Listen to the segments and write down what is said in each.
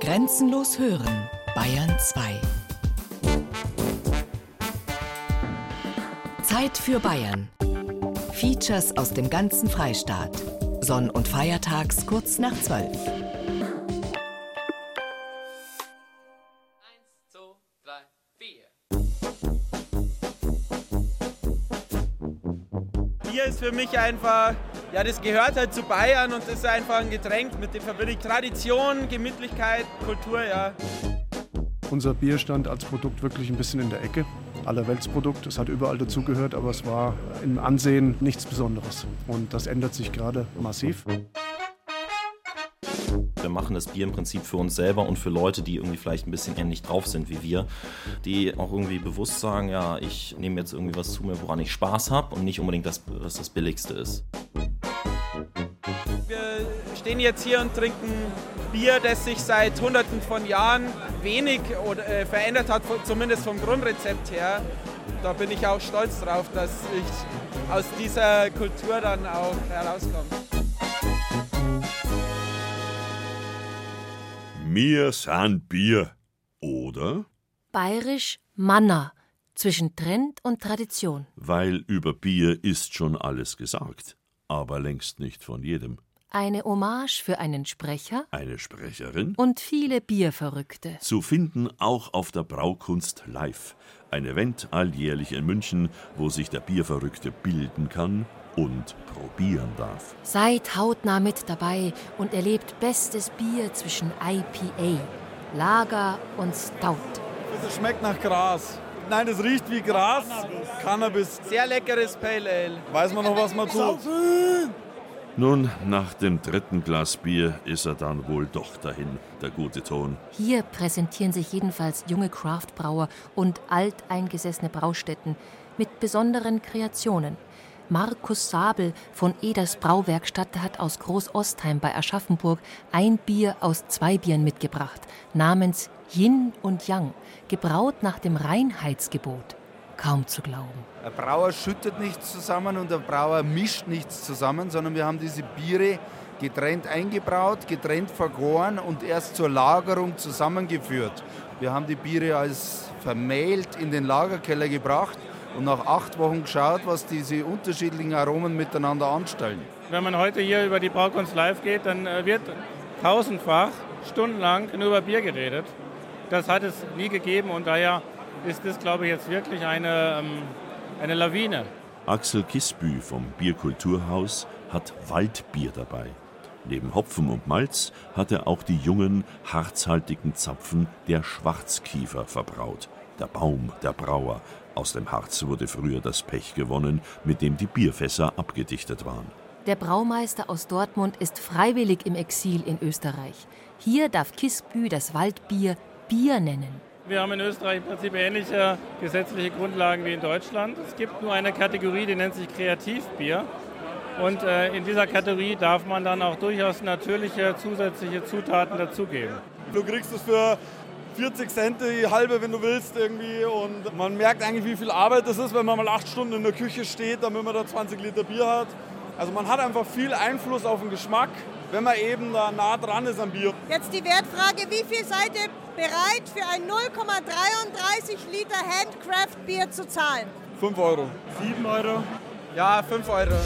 Grenzenlos hören, Bayern 2. Zeit für Bayern. Features aus dem ganzen Freistaat. Sonn- und Feiertags kurz nach 12. Bier ist für mich einfach, ja, das gehört halt zu Bayern und ist einfach ein Getränk, mit dem verbinde ich Tradition, Gemütlichkeit, Kultur, ja. Unser Bier stand als Produkt wirklich ein bisschen in der Ecke. Allerweltsprodukt, es hat überall dazugehört, aber es war im Ansehen nichts Besonderes. Und das ändert sich gerade massiv. Wir machen das Bier im Prinzip für uns selber und für Leute, die irgendwie vielleicht ein bisschen ähnlich drauf sind wie wir, die auch irgendwie bewusst sagen, ja, ich nehme jetzt irgendwie was zu mir, woran ich Spaß habe und nicht unbedingt das, was das Billigste ist. Wir stehen jetzt hier und trinken Bier, das sich seit hunderten von Jahren wenig oder, äh, verändert hat, zumindest vom Grundrezept her. Da bin ich auch stolz drauf, dass ich aus dieser Kultur dann auch herauskomme. Mir sind Bier. Oder? Bayerisch Manna zwischen Trend und Tradition. Weil über Bier ist schon alles gesagt, aber längst nicht von jedem. Eine Hommage für einen Sprecher Eine Sprecherin? und viele Bierverrückte. Zu finden auch auf der Braukunst Live. Ein Event alljährlich in München, wo sich der Bierverrückte bilden kann und probieren darf. Seid hautnah mit dabei und erlebt bestes Bier zwischen IPA, Lager und Stout. Es schmeckt nach Gras. Nein, es riecht wie Gras. Cannabis. Sehr leckeres Pale Ale. Weiß man noch, was man tut. Nun, nach dem dritten Glas Bier ist er dann wohl doch dahin, der gute Ton. Hier präsentieren sich jedenfalls junge Craftbrauer und alteingesessene Braustätten mit besonderen Kreationen. Markus Sabel von Eders Brauwerkstatt hat aus Großostheim bei Aschaffenburg ein Bier aus zwei Bieren mitgebracht, namens Yin und Yang, gebraut nach dem Reinheitsgebot. Kaum zu glauben. Ein Brauer schüttet nichts zusammen und ein Brauer mischt nichts zusammen, sondern wir haben diese Biere getrennt eingebraut, getrennt vergoren und erst zur Lagerung zusammengeführt. Wir haben die Biere als vermählt in den Lagerkeller gebracht und nach acht Wochen geschaut, was diese unterschiedlichen Aromen miteinander anstellen. Wenn man heute hier über die Braukunst live geht, dann äh, wird tausendfach stundenlang nur über Bier geredet. Das hat es nie gegeben und daher ist das, glaube ich, jetzt wirklich eine, ähm, eine Lawine. Axel Kisbü vom Bierkulturhaus hat Waldbier dabei. Neben Hopfen und Malz hat er auch die jungen, harzhaltigen Zapfen der Schwarzkiefer verbraut. Der Baum der Brauer. Aus dem Harz wurde früher das Pech gewonnen, mit dem die Bierfässer abgedichtet waren. Der Braumeister aus Dortmund ist freiwillig im Exil in Österreich. Hier darf Kisbü das Waldbier Bier nennen. Wir haben in Österreich im Prinzip ähnliche gesetzliche Grundlagen wie in Deutschland. Es gibt nur eine Kategorie, die nennt sich Kreativbier. Und äh, in dieser Kategorie darf man dann auch durchaus natürliche zusätzliche Zutaten dazugeben. Du kriegst es für 40 Cent die halbe, wenn du willst, irgendwie. Und man merkt eigentlich, wie viel Arbeit das ist, wenn man mal acht Stunden in der Küche steht, damit man da 20 Liter Bier hat. Also man hat einfach viel Einfluss auf den Geschmack, wenn man eben da nah dran ist am Bier. Jetzt die Wertfrage, wie viel seid ihr bereit für ein 0,33 Liter Handcraft-Bier zu zahlen? 5 Euro. 7 Euro. Ja, 5 Euro.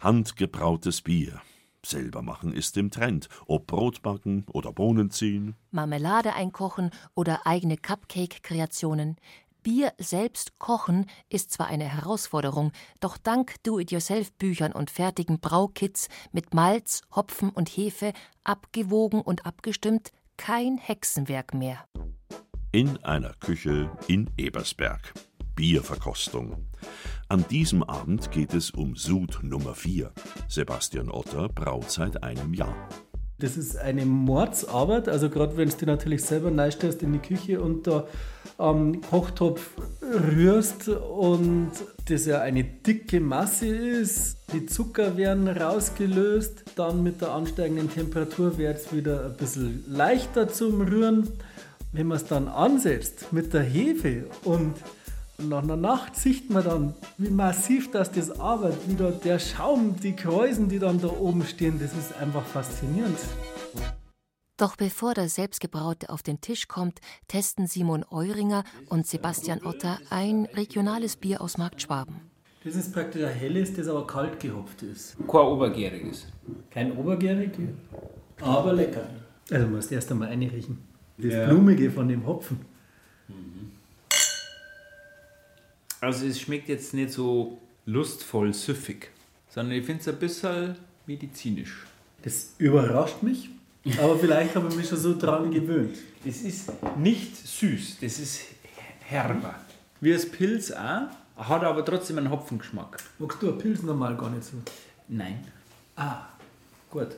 Handgebrautes Bier. Selber machen ist im Trend, ob Brot backen oder Bohnen ziehen. Marmelade einkochen oder eigene Cupcake-Kreationen. Bier selbst kochen ist zwar eine Herausforderung, doch dank Do-it-yourself-Büchern und fertigen Braukits mit Malz, Hopfen und Hefe, abgewogen und abgestimmt, kein Hexenwerk mehr. In einer Küche in Ebersberg. Bierverkostung. An diesem Abend geht es um Sud Nummer 4. Sebastian Otter braut seit einem Jahr. Das ist eine Mordsarbeit, also gerade wenn du natürlich selber neistellst in die Küche und da am Kochtopf rührst und das ja eine dicke Masse ist. Die Zucker werden rausgelöst, dann mit der ansteigenden Temperatur wird es wieder ein bisschen leichter zum Rühren. Wenn man es dann ansetzt mit der Hefe und Nach einer Nacht sieht man dann, wie massiv das das arbeitet, wie da der Schaum, die Kräusen, die dann da oben stehen, das ist einfach faszinierend. Doch bevor das Selbstgebraute auf den Tisch kommt, testen Simon Euringer und Sebastian Otter ein regionales Bier aus Markt Schwaben. Das ist praktisch ein helles, das aber kalt gehopft ist. Kein obergäriges. Kein obergärig, aber lecker. Also musst erst einmal einriechen. Das Ja. Blumige von dem Hopfen. Also es schmeckt jetzt nicht so lustvoll süffig, sondern ich finde es ein bisschen medizinisch. Das überrascht mich, aber vielleicht habe ich mich schon so dran gewöhnt. Es ist nicht süß, das ist herber. Wie das Pilz auch, hat aber trotzdem einen Hopfengeschmack. Magst du ein Pilz normal gar nicht so? Nein. Ah, gut.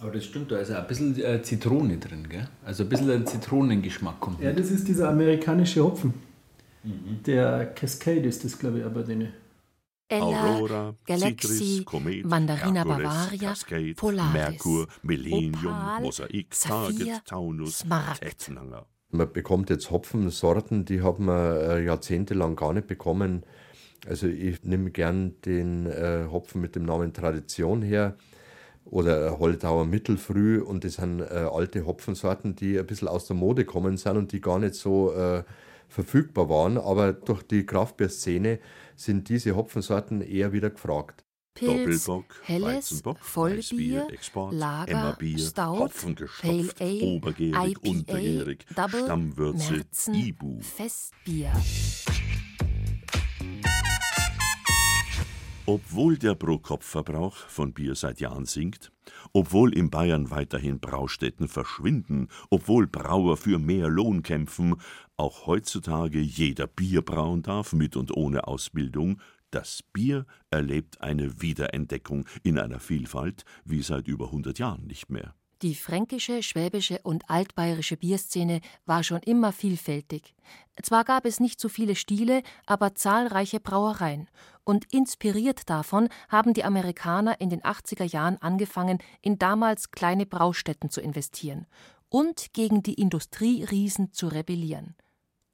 Aber das stimmt, da ist auch ein bisschen äh, Zitrone drin, gell? Also ein bisschen ein Zitronengeschmack kommt Ja, mit. das ist dieser amerikanische Hopfen. Der Cascade ist das, glaube ich, aber den. Ella, Aurora, Galaxy, Komet, Mandarina Hercules, Bavaria, Cascade, Polaris, Merkur, Millennium, Opal, Mosaik, Saphir, Target, Taunus, Smaragd. Man bekommt jetzt Hopfensorten, die hat man äh, jahrzehntelang gar nicht bekommen. Also ich nehme gern den äh, Hopfen mit dem Namen Tradition her oder Holtauer Mittelfrüh und das sind äh, alte Hopfensorten, die ein bisschen aus der Mode kommen sind und die gar nicht so äh, verfügbar waren. Aber durch die Kraftbierszene sind diese Hopfensorten eher wieder gefragt. Pilz, Doppelbock, Helles, Weizenbock, Vollbier, Export, Lager, Emmerbier, Stout, Hopfengestopft, Pale Ale, obergärig, IPA, untergärig, Double, Stammwürze, Märzen, Ibu. Festbier. Obwohl der Pro-Kopf-Verbrauch von Bier seit Jahren sinkt, obwohl in Bayern weiterhin Braustätten verschwinden, obwohl Brauer für mehr Lohn kämpfen, auch heutzutage jeder Bier brauen darf, mit und ohne Ausbildung, das Bier erlebt eine Wiederentdeckung in einer Vielfalt wie seit über 100 Jahren nicht mehr. Die fränkische, schwäbische und altbayerische Bierszene war schon immer vielfältig. Zwar gab es nicht so viele Stile, aber zahlreiche Brauereien. Und inspiriert davon haben die Amerikaner in den 80er Jahren angefangen, in damals kleine Braustätten zu investieren und gegen die Industrieriesen zu rebellieren.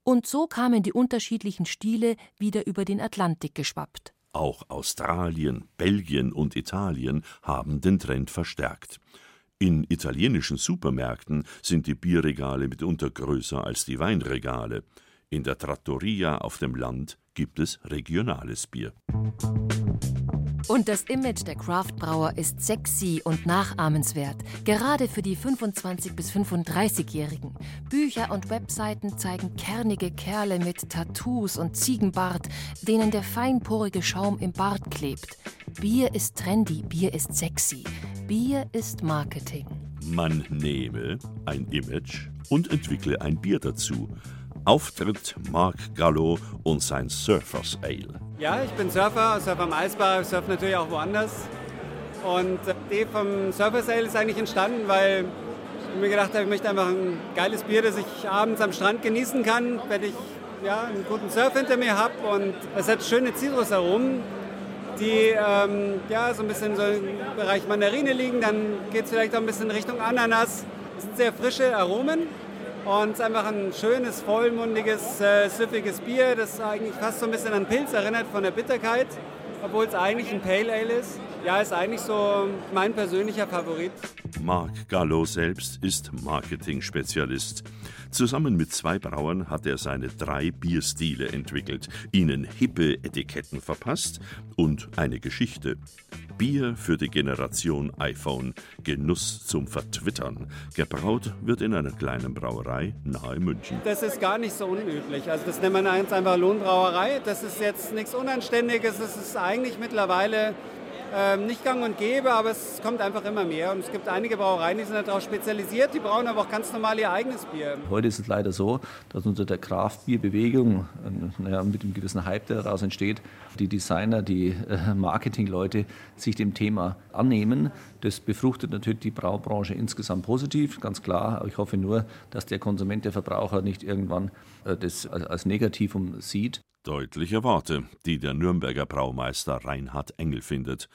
Und so kamen die unterschiedlichen Stile wieder über den Atlantik geschwappt. Auch Australien, Belgien und Italien haben den Trend verstärkt. In italienischen Supermärkten sind die Bierregale mitunter größer als die Weinregale. In der Trattoria auf dem Land gibt es regionales Bier. Und das Image der Craftbrauer ist sexy und nachahmenswert, gerade für die 25- bis 35-Jährigen. Bücher und Webseiten zeigen kernige Kerle mit Tattoos und Ziegenbart, denen der feinporige Schaum im Bart klebt. Bier ist trendy, Bier ist sexy, Bier ist Marketing. Man nehme ein Image und entwickle ein Bier dazu. Auftritt Mark Gallo und sein Surfers Ale. Ja, ich bin Surfer, surfe am Eisbar, surfe natürlich auch woanders. Und äh, die Idee vom Surfer Sale ist eigentlich entstanden, weil ich mir gedacht habe, ich möchte einfach ein geiles Bier, das ich abends am Strand genießen kann, wenn ich ja, einen guten Surf hinter mir habe. Und es hat schöne Zitrusaromen, die ähm, ja, so ein bisschen so im Bereich Mandarine liegen. Dann geht es vielleicht auch ein bisschen Richtung Ananas. Es sind sehr frische Aromen. Und es ist einfach ein schönes, vollmundiges, äh, süffiges Bier, das eigentlich fast so ein bisschen an Pilz erinnert von der Bitterkeit, obwohl es eigentlich ein Pale Ale ist. Ja, ist eigentlich so mein persönlicher Favorit. Mark Gallo selbst ist Marketing-Spezialist. Zusammen mit zwei Brauern hat er seine drei Bierstile entwickelt, ihnen hippe Etiketten verpasst und eine Geschichte. Bier für die Generation iPhone, Genuss zum Vertwittern. Gebraut wird in einer kleinen Brauerei nahe München. Das ist gar nicht so unüblich. Also das nennt man einfach Lohnbrauerei. Das ist jetzt nichts Unanständiges. Das ist eigentlich mittlerweile ähm, nicht gang und gäbe, aber es kommt einfach immer mehr. Und es gibt einige Brauereien, die sind darauf spezialisiert, die brauen aber auch ganz normal ihr eigenes Bier. Heute ist es leider so, dass unter der Kraftbierbewegung, äh, naja, mit einem gewissen Hype, der daraus entsteht, die Designer, die äh, Marketingleute sich dem Thema annehmen. Das befruchtet natürlich die Braubranche insgesamt positiv, ganz klar. Aber ich hoffe nur, dass der Konsument, der Verbraucher nicht irgendwann äh, das als, als Negativum sieht. Deutliche Worte, die der Nürnberger Braumeister Reinhard Engel findet.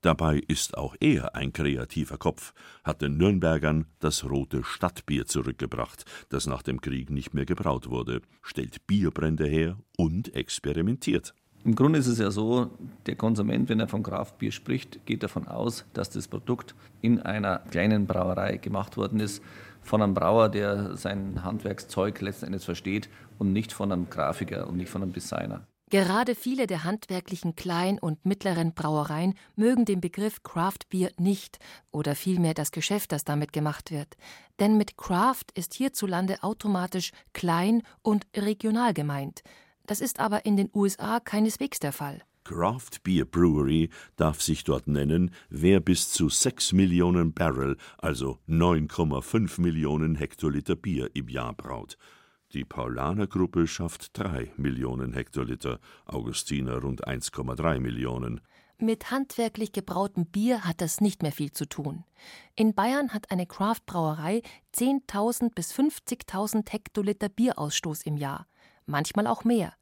Dabei ist auch er ein kreativer Kopf, hat den Nürnbergern das rote Stadtbier zurückgebracht, das nach dem Krieg nicht mehr gebraut wurde, stellt Bierbrände her und experimentiert. Im Grunde ist es ja so, der Konsument, wenn er von Kraftbier spricht, geht davon aus, dass das Produkt in einer kleinen Brauerei gemacht worden ist, von einem Brauer, der sein Handwerkszeug letzten Endes versteht und nicht von einem Grafiker und nicht von einem Designer. Gerade viele der handwerklichen kleinen und mittleren Brauereien mögen den Begriff Craft Beer nicht oder vielmehr das Geschäft, das damit gemacht wird. Denn mit Craft ist hierzulande automatisch klein und regional gemeint. Das ist aber in den USA keineswegs der Fall. Craft Beer Brewery darf sich dort nennen, wer bis zu 6 Millionen Barrel, also 9,5 Millionen Hektoliter Bier im Jahr braut. Die Paulaner-Gruppe schafft 3 Millionen Hektoliter, Augustiner rund 1,3 Millionen. Mit handwerklich gebrautem Bier hat das nicht mehr viel zu tun. In Bayern hat eine Craft-Brauerei 10.000 bis 50.000 Hektoliter Bierausstoß im Jahr, manchmal auch mehr.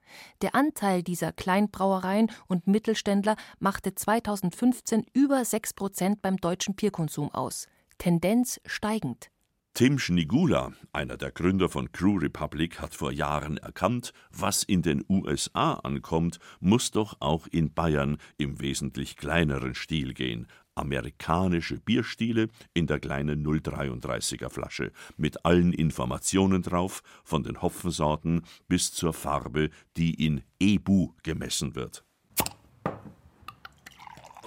Der Anteil dieser Kleinbrauereien und Mittelständler machte 2015 über 6 Prozent beim deutschen Bierkonsum aus. Tendenz steigend. Tim Schnigula, einer der Gründer von Crew Republic, hat vor Jahren erkannt, was in den USA ankommt, muss doch auch in Bayern im wesentlich kleineren Stil gehen. Amerikanische Bierstile in der kleinen 033er Flasche, mit allen Informationen drauf, von den Hopfensorten bis zur Farbe, die in EBU gemessen wird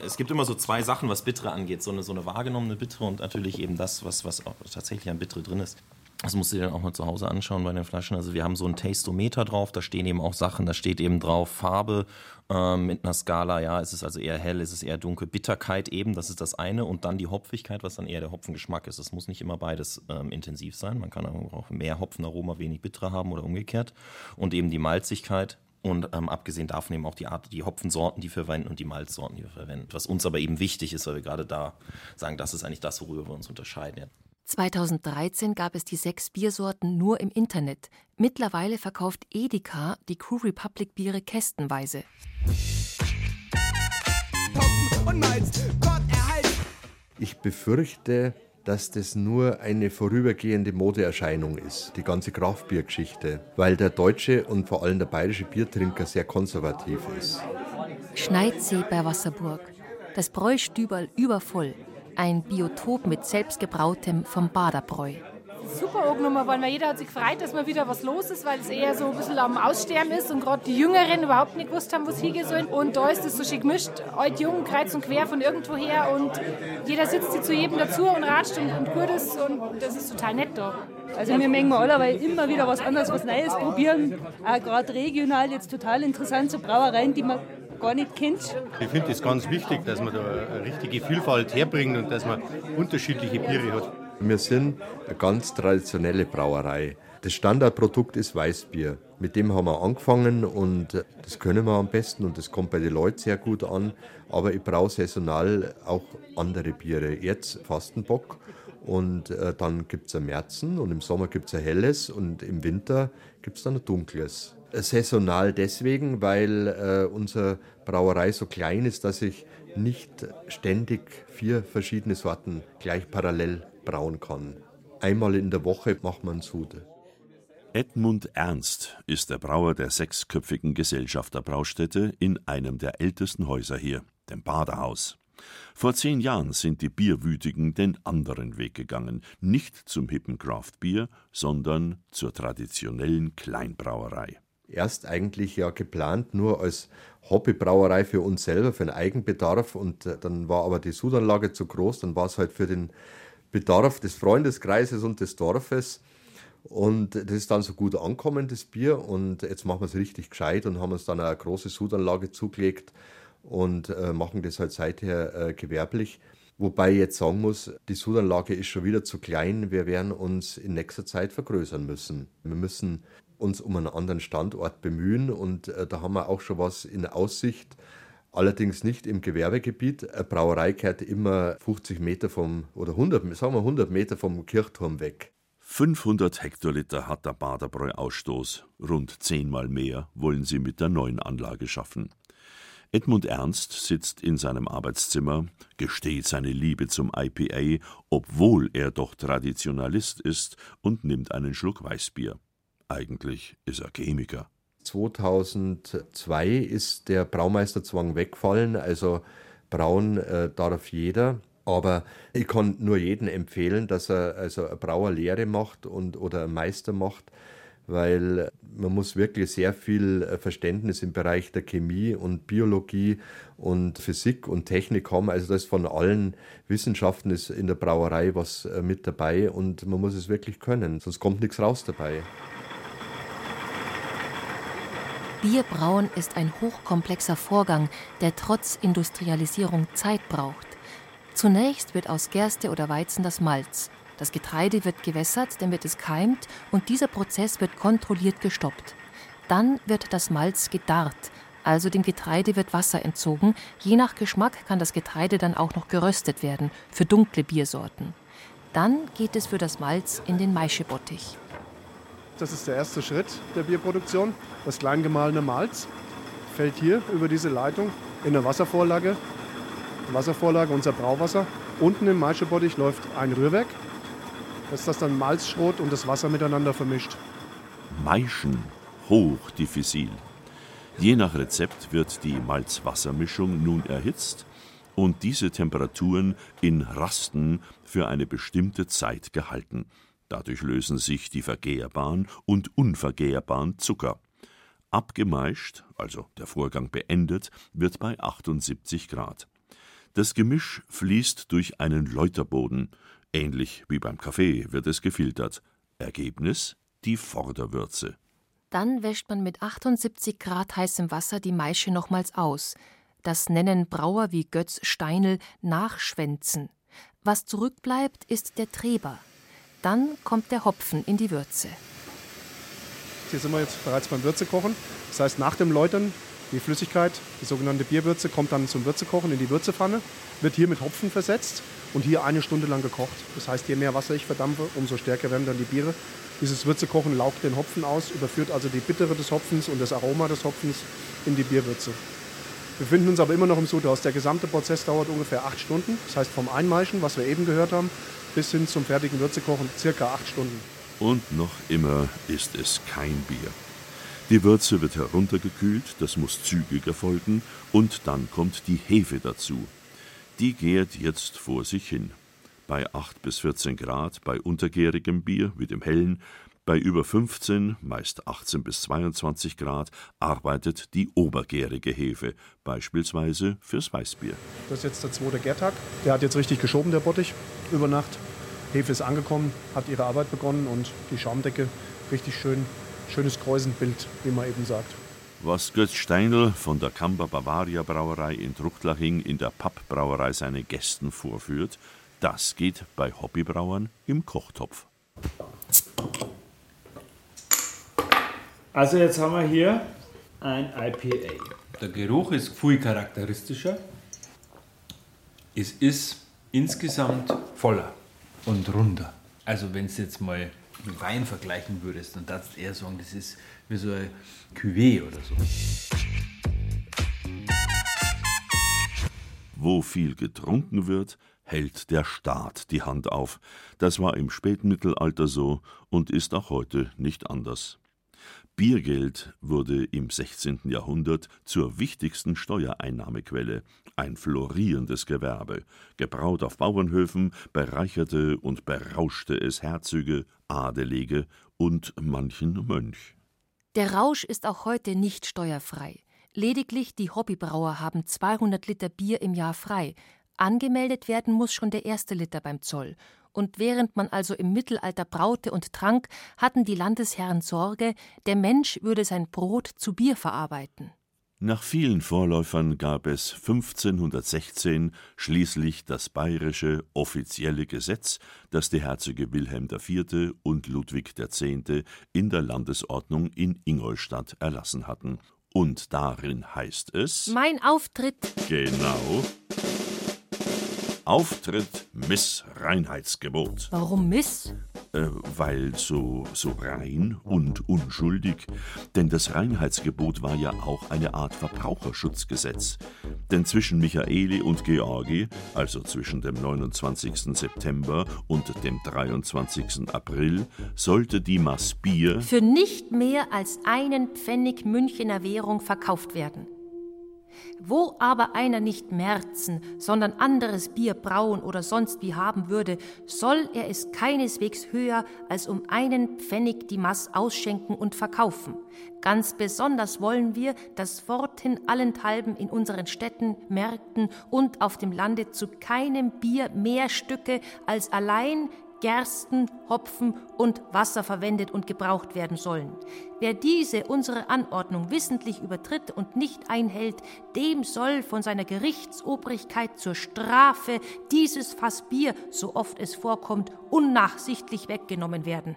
es gibt immer so zwei Sachen, was Bittere angeht. So eine, so eine wahrgenommene Bittere und natürlich eben das, was, was tatsächlich an Bittere drin ist. Das musst du dir dann auch mal zu Hause anschauen bei den Flaschen. Also wir haben so ein Tastometer drauf, da stehen eben auch Sachen, da steht eben drauf Farbe ähm, mit einer Skala, ja, ist es also eher hell, ist es eher dunkel, Bitterkeit eben, das ist das eine und dann die Hopfigkeit, was dann eher der Hopfengeschmack ist. Das muss nicht immer beides ähm, intensiv sein, man kann auch mehr Hopfenaroma, wenig Bittere haben oder umgekehrt und eben die Malzigkeit, und ähm, abgesehen davon eben auch die Art, die Hopfensorten, die wir verwenden und die Malzsorten, die wir verwenden. Was uns aber eben wichtig ist, weil wir gerade da sagen, das ist eigentlich das, worüber wir uns unterscheiden. 2013 gab es die sechs Biersorten nur im Internet. Mittlerweile verkauft Edeka die Crew Republic Biere kästenweise. Ich befürchte, dass das nur eine vorübergehende Modeerscheinung ist, die ganze Kraftbiergeschichte, weil der deutsche und vor allem der bayerische Biertrinker sehr konservativ ist. Schneidsee bei Wasserburg. Das Bräustüberl übervoll. Ein Biotop mit selbstgebrautem vom Baderbräu super angenommen worden, weil jeder hat sich gefreut, dass mal wieder was los ist, weil es eher so ein bisschen am Aussterben ist und gerade die Jüngeren überhaupt nicht gewusst haben, wo es hingehen soll. Und da ist es so schön gemischt, alt, jung, kreuz und quer von irgendwo her und jeder sitzt sich zu jedem dazu und ratscht und, und gut ist und das ist total nett da. Also wir mögen alle weil immer wieder was anderes, was Neues probieren. Auch gerade regional jetzt total interessant, so Brauereien, die man gar nicht kennt. Ich finde es ganz wichtig, dass man da eine richtige Vielfalt herbringt und dass man unterschiedliche Biere hat. Wir sind eine ganz traditionelle Brauerei. Das Standardprodukt ist Weißbier. Mit dem haben wir angefangen und das können wir am besten und das kommt bei den Leuten sehr gut an. Aber ich brauche saisonal auch andere Biere. Jetzt Fastenbock und äh, dann gibt es ein Märzen und im Sommer gibt es ein helles und im Winter gibt es dann ein dunkles. Saisonal deswegen, weil äh, unsere Brauerei so klein ist, dass ich nicht ständig vier verschiedene Sorten gleich parallel brauen kann. Einmal in der Woche macht man Sude. Edmund Ernst ist der Brauer der sechsköpfigen Gesellschafterbraustätte in einem der ältesten Häuser hier, dem Badehaus. Vor zehn Jahren sind die Bierwütigen den anderen Weg gegangen, nicht zum hippen Craftbier, sondern zur traditionellen Kleinbrauerei. Erst eigentlich ja geplant nur als Hobbybrauerei für uns selber, für den Eigenbedarf und äh, dann war aber die Sudanlage zu groß, dann war es halt für den Bedarf des Freundeskreises und des Dorfes. Und das ist dann so gut ankommen, das Bier. Und jetzt machen wir es richtig gescheit und haben uns dann eine große Sudanlage zugelegt und äh, machen das halt seither äh, gewerblich. Wobei ich jetzt sagen muss, die Sudanlage ist schon wieder zu klein. Wir werden uns in nächster Zeit vergrößern müssen. Wir müssen uns um einen anderen Standort bemühen und äh, da haben wir auch schon was in Aussicht allerdings nicht im Gewerbegebiet. Eine Brauerei gehört immer 50 Meter vom, oder 100, sagen wir 100 Meter vom Kirchturm weg. 500 Hektoliter hat der Baderbräu Ausstoß. Rund zehnmal mehr wollen sie mit der neuen Anlage schaffen. Edmund Ernst sitzt in seinem Arbeitszimmer, gesteht seine Liebe zum IPA, obwohl er doch Traditionalist ist, und nimmt einen Schluck Weißbier. Eigentlich ist er Chemiker. 2002 ist der Braumeisterzwang weggefallen, also brauen äh, darf jeder. Aber ich kann nur jedem empfehlen, dass er also eine Brauerlehre macht und, oder einen Meister macht, weil man muss wirklich sehr viel äh, Verständnis im Bereich der Chemie und Biologie und Physik und Technik haben. Also das von allen Wissenschaften ist in der Brauerei was äh, mit dabei und man muss es wirklich können, sonst kommt nichts raus dabei. Bierbrauen ist ein hochkomplexer Vorgang, der trotz Industrialisierung Zeit braucht. Zunächst wird aus Gerste oder Weizen das Malz. Das Getreide wird gewässert, damit es keimt, und dieser Prozess wird kontrolliert gestoppt. Dann wird das Malz gedarrt, also dem Getreide wird Wasser entzogen. Je nach Geschmack kann das Getreide dann auch noch geröstet werden, für dunkle Biersorten. Dann geht es für das Malz in den Maischebottich. Das ist der erste Schritt der Bierproduktion. Das klein gemahlene Malz fällt hier über diese Leitung in eine Wasservorlage. Wasservorlage, unser Brauwasser. Unten im Maischebottich läuft ein Rührwerk. Das ist das dann Malzschrot und das Wasser miteinander vermischt. Maischen, hochdiffisil. Je nach Rezept wird die Malz-Wasser-Mischung nun erhitzt und diese Temperaturen in Rasten für eine bestimmte Zeit gehalten. Dadurch lösen sich die vergehrbaren und unvergehrbaren Zucker. Abgemeischt, also der Vorgang beendet, wird bei 78 Grad. Das Gemisch fließt durch einen Läuterboden. Ähnlich wie beim Kaffee wird es gefiltert. Ergebnis die Vorderwürze. Dann wäscht man mit 78 Grad heißem Wasser die Maische nochmals aus. Das nennen Brauer wie Götz Steinl Nachschwänzen. Was zurückbleibt, ist der Treber. Dann kommt der Hopfen in die Würze. Hier sind wir jetzt bereits beim Würzekochen. Das heißt, nach dem Läutern, die Flüssigkeit, die sogenannte Bierwürze, kommt dann zum Würzekochen in die Würzepfanne, wird hier mit Hopfen versetzt und hier eine Stunde lang gekocht. Das heißt, je mehr Wasser ich verdampfe, umso stärker werden dann die Biere. Dieses Würzekochen laugt den Hopfen aus, überführt also die Bittere des Hopfens und das Aroma des Hopfens in die Bierwürze. Wir befinden uns aber immer noch im Sudhaus. Der gesamte Prozess dauert ungefähr acht Stunden. Das heißt, vom Einmeischen, was wir eben gehört haben, bis hin zum fertigen Würzekochen circa acht Stunden. Und noch immer ist es kein Bier. Die Würze wird heruntergekühlt, das muss zügig erfolgen, und dann kommt die Hefe dazu. Die gärt jetzt vor sich hin. Bei 8 bis 14 Grad bei untergärigem Bier wie dem hellen, bei über 15, meist 18 bis 22 Grad, arbeitet die obergärige Hefe, beispielsweise fürs Weißbier. Das ist jetzt der zweite Gärtag. Der hat jetzt richtig geschoben, der Bottich, über Nacht. Hefe ist angekommen, hat ihre Arbeit begonnen und die Schaumdecke richtig schön, schönes Kräusenbild, wie man eben sagt. Was Götz Steinl von der Kamba Bavaria Brauerei in Truchtlaching in der Pappbrauerei seine Gästen vorführt, das geht bei Hobbybrauern im Kochtopf. Also jetzt haben wir hier ein IPA. Der Geruch ist viel charakteristischer. Es ist insgesamt voller und runder. Also wenn du jetzt mal mit Wein vergleichen würdest, dann darfst du eher sagen, das ist wie so ein Cuvée oder so. Wo viel getrunken wird, hält der Staat die Hand auf. Das war im Spätmittelalter so und ist auch heute nicht anders. Biergeld wurde im 16. Jahrhundert zur wichtigsten Steuereinnahmequelle, ein florierendes Gewerbe. Gebraut auf Bauernhöfen bereicherte und berauschte es Herzöge, Adelige und manchen Mönch. Der Rausch ist auch heute nicht steuerfrei. Lediglich die Hobbybrauer haben 200 Liter Bier im Jahr frei. Angemeldet werden muss schon der erste Liter beim Zoll. Und während man also im Mittelalter braute und trank, hatten die Landesherren Sorge, der Mensch würde sein Brot zu Bier verarbeiten. Nach vielen Vorläufern gab es 1516 schließlich das bayerische offizielle Gesetz, das die Herzöge Wilhelm IV. und Ludwig X. in der Landesordnung in Ingolstadt erlassen hatten. Und darin heißt es Mein Auftritt Genau. Auftritt Miss Reinheitsgebot. Warum Miss? Äh, weil so, so rein und unschuldig. Denn das Reinheitsgebot war ja auch eine Art Verbraucherschutzgesetz. Denn zwischen Michaeli und Georgi, also zwischen dem 29. September und dem 23. April, sollte die Maß Bier für nicht mehr als einen Pfennig Münchener Währung verkauft werden. Wo aber einer nicht Märzen, sondern anderes Bier brauen oder sonst wie haben würde, soll er es keineswegs höher als um einen Pfennig die Maß ausschenken und verkaufen. Ganz besonders wollen wir, dass forthin allenthalben in unseren Städten, Märkten und auf dem Lande zu keinem Bier mehr Stücke als allein Gersten, Hopfen und Wasser verwendet und gebraucht werden sollen. Wer diese unsere Anordnung wissentlich übertritt und nicht einhält, dem soll von seiner Gerichtsobrigkeit zur Strafe dieses Fass Bier, so oft es vorkommt, unnachsichtlich weggenommen werden.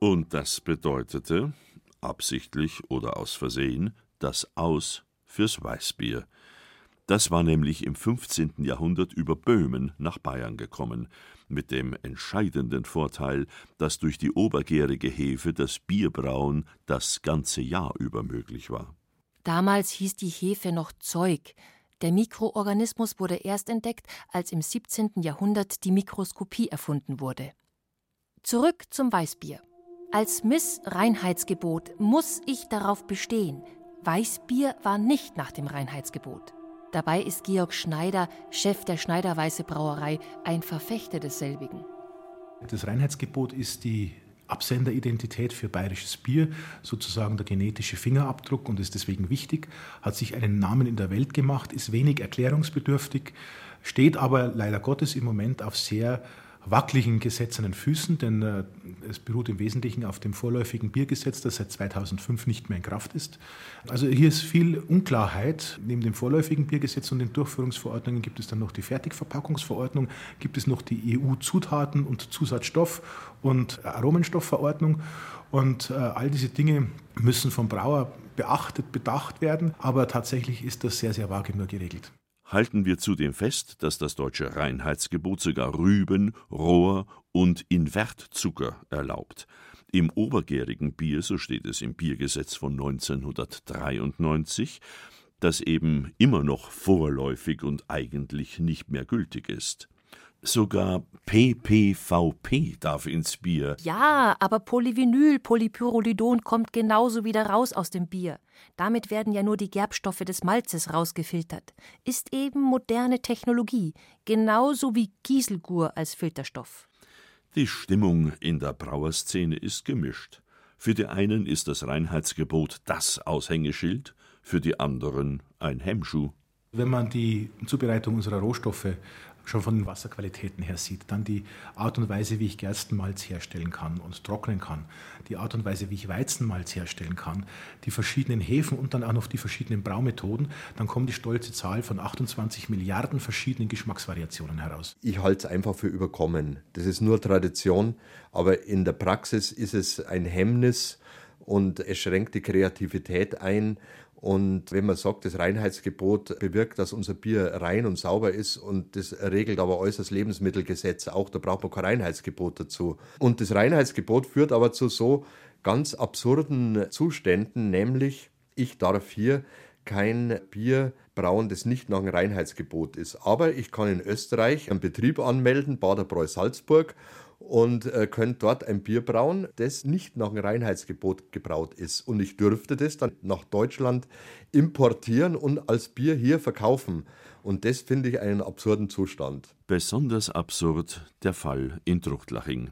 Und das bedeutete, absichtlich oder aus Versehen, das Aus fürs Weißbier. Das war nämlich im 15. Jahrhundert über Böhmen nach Bayern gekommen mit dem entscheidenden Vorteil, dass durch die obergärige Hefe das Bierbrauen das ganze Jahr über möglich war. Damals hieß die Hefe noch Zeug. Der Mikroorganismus wurde erst entdeckt, als im 17. Jahrhundert die Mikroskopie erfunden wurde. Zurück zum Weißbier. Als Miss-Reinheitsgebot muss ich darauf bestehen, Weißbier war nicht nach dem Reinheitsgebot. Dabei ist Georg Schneider, Chef der Schneiderweiße Brauerei, ein Verfechter desselbigen. Das Reinheitsgebot ist die Absenderidentität für bayerisches Bier, sozusagen der genetische Fingerabdruck und ist deswegen wichtig, hat sich einen Namen in der Welt gemacht, ist wenig erklärungsbedürftig, steht aber leider Gottes im Moment auf sehr wackeligen gesetzenen Füßen, denn äh, es beruht im Wesentlichen auf dem vorläufigen Biergesetz, das seit 2005 nicht mehr in Kraft ist. Also hier ist viel Unklarheit. Neben dem vorläufigen Biergesetz und den Durchführungsverordnungen gibt es dann noch die Fertigverpackungsverordnung, gibt es noch die EU-Zutaten- und Zusatzstoff- und Aromenstoffverordnung. Und äh, all diese Dinge müssen vom Brauer beachtet, bedacht werden, aber tatsächlich ist das sehr, sehr vage nur geregelt halten wir zudem fest, dass das deutsche Reinheitsgebot sogar Rüben, Rohr und Invertzucker erlaubt. Im obergärigen Bier, so steht es im Biergesetz von 1993, das eben immer noch vorläufig und eigentlich nicht mehr gültig ist. Sogar PPVP darf ins Bier. Ja, aber Polyvinyl, Polypyrrolidon kommt genauso wieder raus aus dem Bier. Damit werden ja nur die Gerbstoffe des Malzes rausgefiltert. Ist eben moderne Technologie, genauso wie Kieselgur als Filterstoff. Die Stimmung in der Brauerszene ist gemischt. Für die einen ist das Reinheitsgebot das Aushängeschild, für die anderen ein Hemmschuh. Wenn man die Zubereitung unserer Rohstoffe schon von den Wasserqualitäten her sieht. Dann die Art und Weise, wie ich Gerstenmalz herstellen kann und trocknen kann. Die Art und Weise, wie ich Weizenmalz herstellen kann. Die verschiedenen Hefen und dann auch noch die verschiedenen Braumethoden. Dann kommt die stolze Zahl von 28 Milliarden verschiedenen Geschmacksvariationen heraus. Ich halte es einfach für überkommen. Das ist nur Tradition, aber in der Praxis ist es ein Hemmnis und es schränkt die Kreativität ein und wenn man sagt, das Reinheitsgebot bewirkt, dass unser Bier rein und sauber ist und das regelt aber äußerst Lebensmittelgesetz auch, da braucht man kein Reinheitsgebot dazu. Und das Reinheitsgebot führt aber zu so ganz absurden Zuständen, nämlich ich darf hier kein Bier brauen, das nicht nach dem Reinheitsgebot ist. Aber ich kann in Österreich einen Betrieb anmelden, Baderbräu Salzburg, und äh, könnt dort ein Bier brauen, das nicht nach dem Reinheitsgebot gebraut ist. Und ich dürfte das dann nach Deutschland importieren und als Bier hier verkaufen. Und das finde ich einen absurden Zustand. Besonders absurd der Fall in Truchtlaching.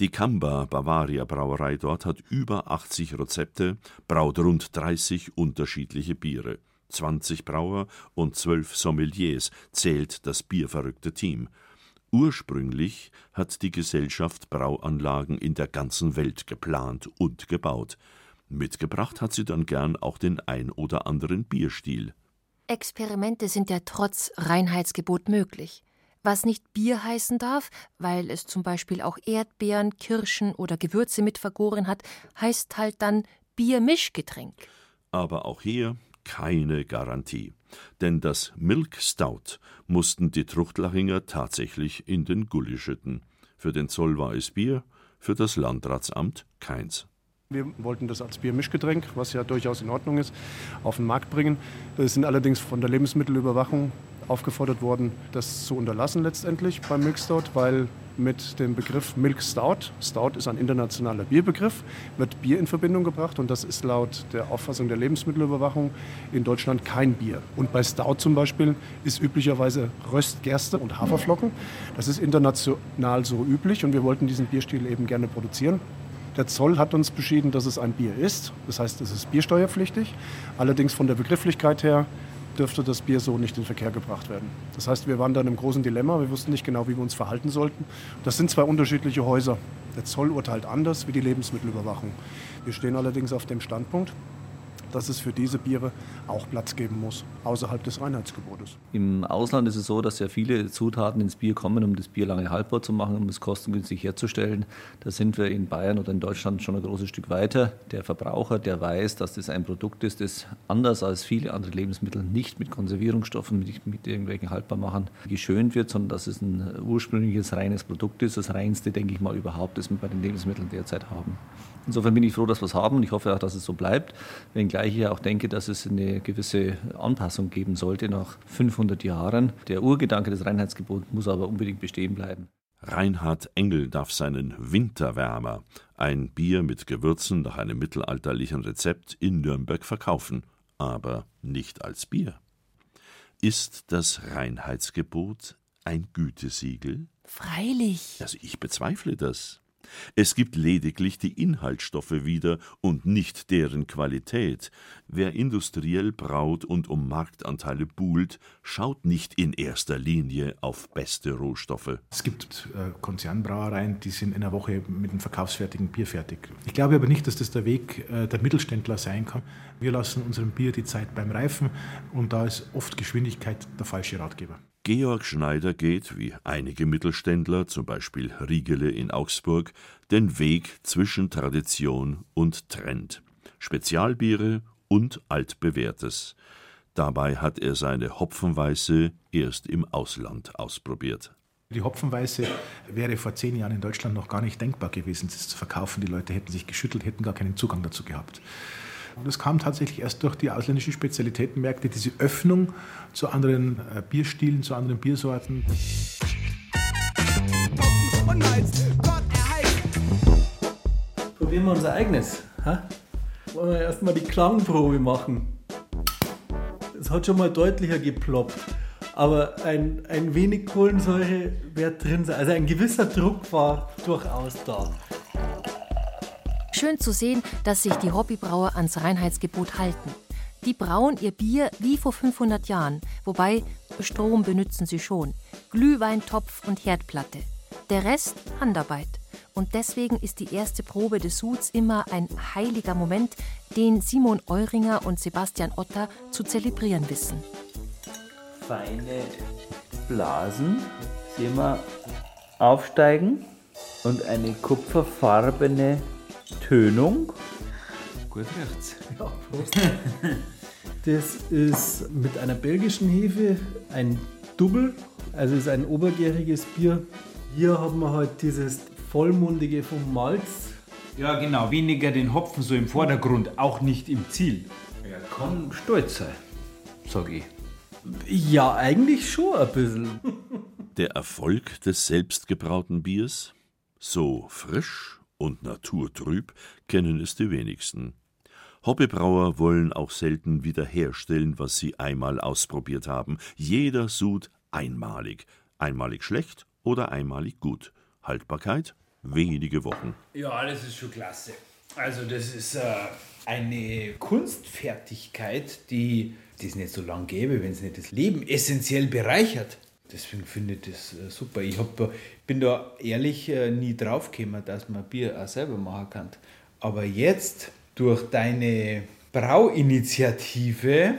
Die Kamba Bavaria Brauerei dort hat über 80 Rezepte, braut rund 30 unterschiedliche Biere. 20 Brauer und 12 Sommeliers zählt das bierverrückte Team. Ursprünglich hat die Gesellschaft Brauanlagen in der ganzen Welt geplant und gebaut. Mitgebracht hat sie dann gern auch den ein oder anderen Bierstil. Experimente sind ja trotz Reinheitsgebot möglich. Was nicht Bier heißen darf, weil es zum Beispiel auch Erdbeeren, Kirschen oder Gewürze mit vergoren hat, heißt halt dann Biermischgetränk. Aber auch hier keine Garantie. Denn das Milk Stout mussten die Truchtlachinger tatsächlich in den Gully schütten. Für den Zoll war es Bier, für das Landratsamt keins. Wir wollten das als Biermischgetränk, was ja durchaus in Ordnung ist, auf den Markt bringen. Wir sind allerdings von der Lebensmittelüberwachung aufgefordert worden, das zu unterlassen letztendlich beim Milk Stout, weil mit dem Begriff Milk Stout, Stout ist ein internationaler Bierbegriff, wird Bier in Verbindung gebracht und das ist laut der Auffassung der Lebensmittelüberwachung in Deutschland kein Bier. Und bei Stout zum Beispiel ist üblicherweise Röstgerste und Haferflocken. Das ist international so üblich und wir wollten diesen Bierstil eben gerne produzieren. Der Zoll hat uns beschieden, dass es ein Bier ist. Das heißt, es ist biersteuerpflichtig. Allerdings von der Begrifflichkeit her dürfte das Bier so nicht in Verkehr gebracht werden. Das heißt, wir waren da in einem großen Dilemma. Wir wussten nicht genau, wie wir uns verhalten sollten. Das sind zwei unterschiedliche Häuser. Der Zoll urteilt anders wie die Lebensmittelüberwachung. Wir stehen allerdings auf dem Standpunkt, dass es für diese Biere auch Platz geben muss, außerhalb des Reinheitsgebotes. Im Ausland ist es so, dass ja viele Zutaten ins Bier kommen, um das Bier lange haltbar zu machen, um es kostengünstig herzustellen. Da sind wir in Bayern oder in Deutschland schon ein großes Stück weiter. Der Verbraucher, der weiß, dass das ein Produkt ist, das anders als viele andere Lebensmittel nicht mit Konservierungsstoffen, nicht mit irgendwelchen Haltbarmachern geschönt wird, sondern dass es ein ursprüngliches, reines Produkt ist. Das reinste, denke ich mal, überhaupt, das wir bei den Lebensmitteln derzeit haben. Insofern bin ich froh, dass wir es haben und ich hoffe auch, dass es so bleibt, wenngleich ich auch denke, dass es eine gewisse Anpassung geben sollte nach 500 Jahren. Der Urgedanke des Reinheitsgebots muss aber unbedingt bestehen bleiben. Reinhard Engel darf seinen Winterwärmer, ein Bier mit Gewürzen nach einem mittelalterlichen Rezept, in Nürnberg verkaufen, aber nicht als Bier. Ist das Reinheitsgebot ein Gütesiegel? Freilich. Also ich bezweifle das. Es gibt lediglich die Inhaltsstoffe wieder und nicht deren Qualität. Wer industriell braut und um Marktanteile buhlt, schaut nicht in erster Linie auf beste Rohstoffe. Es gibt äh, Konzernbrauereien, die sind in einer Woche mit einem verkaufsfertigen Bier fertig. Ich glaube aber nicht, dass das der Weg äh, der Mittelständler sein kann. Wir lassen unserem Bier die Zeit beim Reifen und da ist oft Geschwindigkeit der falsche Ratgeber. Georg Schneider geht, wie einige Mittelständler, zum Beispiel Riegele in Augsburg, den Weg zwischen Tradition und Trend. Spezialbiere und altbewährtes. Dabei hat er seine Hopfenweiße erst im Ausland ausprobiert. Die Hopfenweiße wäre vor zehn Jahren in Deutschland noch gar nicht denkbar gewesen, das zu verkaufen. Die Leute hätten sich geschüttelt, hätten gar keinen Zugang dazu gehabt. Und es kam tatsächlich erst durch die ausländischen Spezialitätenmärkte, diese Öffnung zu anderen äh, Bierstilen, zu anderen Biersorten. Probieren wir unser eigenes. Ha? Wollen wir erstmal die Klangprobe machen. Es hat schon mal deutlicher geploppt, aber ein, ein wenig Kohlensäure wird drin sein. Also ein gewisser Druck war durchaus da. Schön zu sehen, dass sich die Hobbybrauer ans Reinheitsgebot halten. Die brauen ihr Bier wie vor 500 Jahren, wobei Strom benutzen sie schon, Glühweintopf und Herdplatte. Der Rest Handarbeit. Und deswegen ist die erste Probe des Suds immer ein heiliger Moment, den Simon Euringer und Sebastian Otter zu zelebrieren wissen. Feine Blasen, sehen wir, aufsteigen und eine kupferfarbene Tönung. Gut riecht's. Ja, Prost. Das ist mit einer belgischen Hefe ein Double, also ist ein obergäriges Bier. Hier haben wir halt dieses vollmundige vom Malz. Ja, genau, weniger den Hopfen so im Vordergrund, auch nicht im Ziel. Er kann stolz sein, sag ich. Ja, eigentlich schon ein bisschen. Der Erfolg des selbstgebrauten Biers? So frisch und naturtrüb kennen es die wenigsten. Hobbybrauer wollen auch selten wiederherstellen, was sie einmal ausprobiert haben. Jeder Sud einmalig. Einmalig schlecht oder einmalig gut. Haltbarkeit wenige Wochen. Ja, das ist schon klasse. Also das ist äh, eine Kunstfertigkeit, die es nicht so lange gäbe, wenn es nicht das Leben essentiell bereichert. Deswegen finde ich das äh, super. Ich hab, bin da ehrlich äh, nie draufgekommen, dass man Bier auch selber machen kann. Aber jetzt, durch deine Brauinitiative,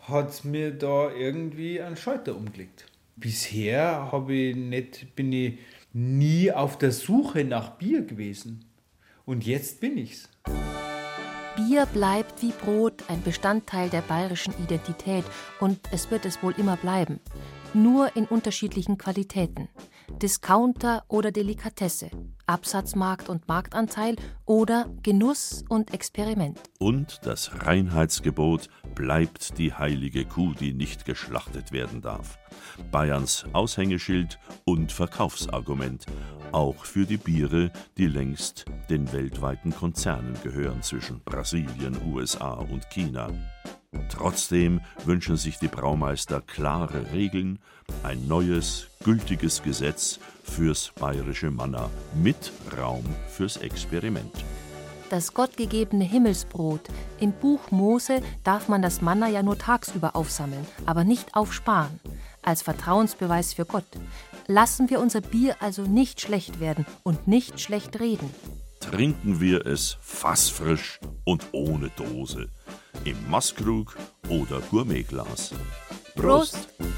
hat es mir da irgendwie einen Schalter umgelegt. Bisher ich nicht, bin ich nie auf der Suche nach Bier gewesen. Und jetzt bin ich's. Bier bleibt wie Brot ein Bestandteil der bayerischen Identität und es wird es wohl immer bleiben. Nur in unterschiedlichen Qualitäten. Discounter oder Delikatesse, Absatzmarkt und Marktanteil oder Genuss und Experiment. Und das Reinheitsgebot bleibt die heilige Kuh, die nicht geschlachtet werden darf. Bayerns Aushängeschild und Verkaufsargument, auch für die Biere, die längst den weltweiten Konzernen gehören zwischen Brasilien, USA und China. Trotzdem wünschen sich die Braumeister klare Regeln, ein neues, gültiges Gesetz fürs bayerische Manna mit Raum fürs Experiment. Das gottgegebene Himmelsbrot. Im Buch Mose darf man das Manna ja nur tagsüber aufsammeln, aber nicht aufsparen. Als Vertrauensbeweis für Gott. Lassen wir unser Bier also nicht schlecht werden und nicht schlecht reden trinken wir es fassfrisch und ohne Dose. Im Maßkrug oder Gourmetglas. Prost! Prost.